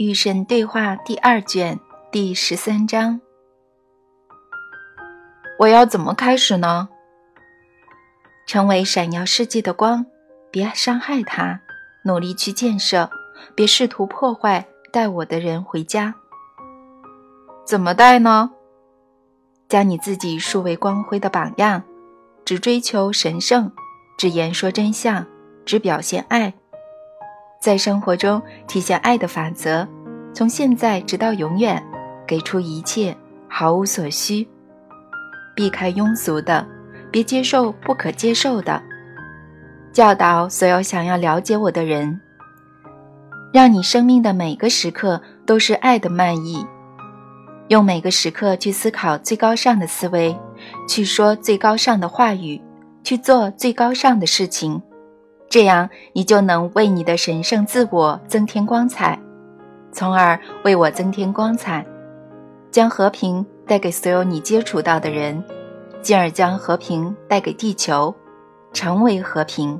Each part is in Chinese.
与神对话第二卷第十三章。我要怎么开始呢？成为闪耀世界的光，别伤害它，努力去建设，别试图破坏带我的人回家。怎么带呢？将你自己树为光辉的榜样，只追求神圣，只言说真相，只表现爱。在生活中体现爱的法则，从现在直到永远，给出一切，毫无所需。避开庸俗的，别接受不可接受的。教导所有想要了解我的人，让你生命的每个时刻都是爱的漫溢。用每个时刻去思考最高尚的思维，去说最高尚的话语，去做最高尚的事情。这样，你就能为你的神圣自我增添光彩，从而为我增添光彩，将和平带给所有你接触到的人，进而将和平带给地球，成为和平。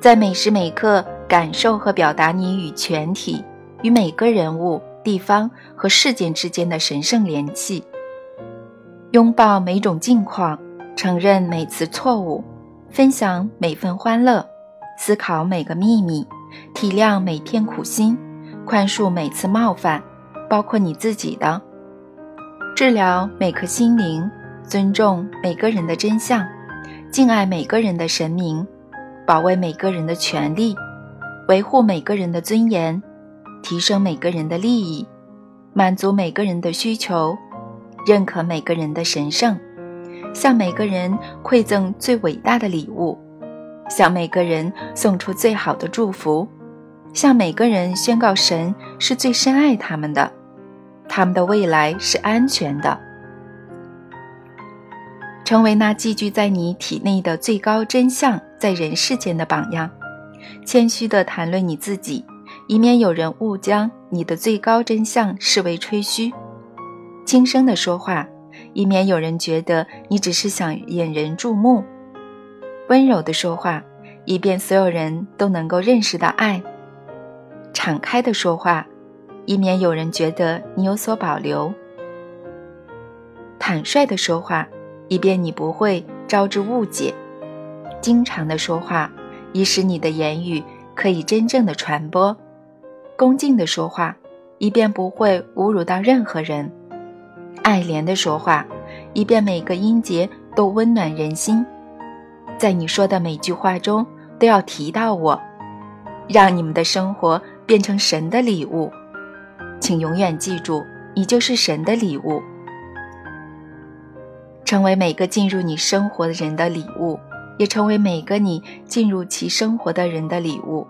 在每时每刻感受和表达你与全体、与每个人物、地方和事件之间的神圣联系，拥抱每种境况，承认每次错误。分享每份欢乐，思考每个秘密，体谅每片苦心，宽恕每次冒犯，包括你自己的；治疗每颗心灵，尊重每个人的真相，敬爱每个人的神明，保卫每个人的权利，维护每个人的尊严，提升每个人的利益，满足每个人的需求，认可每个人的神圣。向每个人馈赠最伟大的礼物，向每个人送出最好的祝福，向每个人宣告神是最深爱他们的，他们的未来是安全的。成为那寄居在你体内的最高真相，在人世间的榜样。谦虚地谈论你自己，以免有人误将你的最高真相视为吹嘘。轻声地说话。以免有人觉得你只是想引人注目，温柔的说话，以便所有人都能够认识到爱；敞开的说话，以免有人觉得你有所保留；坦率的说话，以便你不会招致误解；经常的说话，以使你的言语可以真正的传播；恭敬的说话，以便不会侮辱到任何人。爱怜的说话，以便每个音节都温暖人心。在你说的每句话中，都要提到我，让你们的生活变成神的礼物。请永远记住，你就是神的礼物，成为每个进入你生活的人的礼物，也成为每个你进入其生活的人的礼物。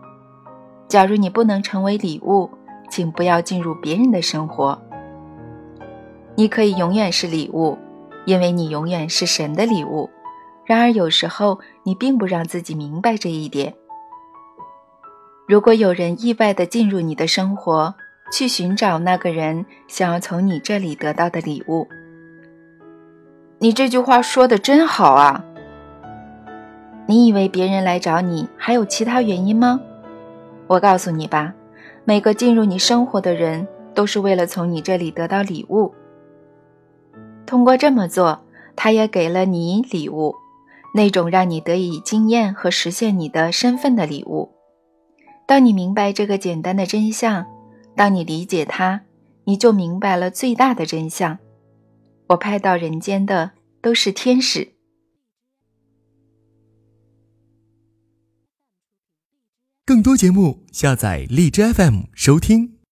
假如你不能成为礼物，请不要进入别人的生活。你可以永远是礼物，因为你永远是神的礼物。然而，有时候你并不让自己明白这一点。如果有人意外地进入你的生活，去寻找那个人想要从你这里得到的礼物，你这句话说的真好啊！你以为别人来找你还有其他原因吗？我告诉你吧，每个进入你生活的人都是为了从你这里得到礼物。通过这么做，他也给了你礼物，那种让你得以经验和实现你的身份的礼物。当你明白这个简单的真相，当你理解它，你就明白了最大的真相。我派到人间的都是天使。更多节目，下载荔枝 FM 收听。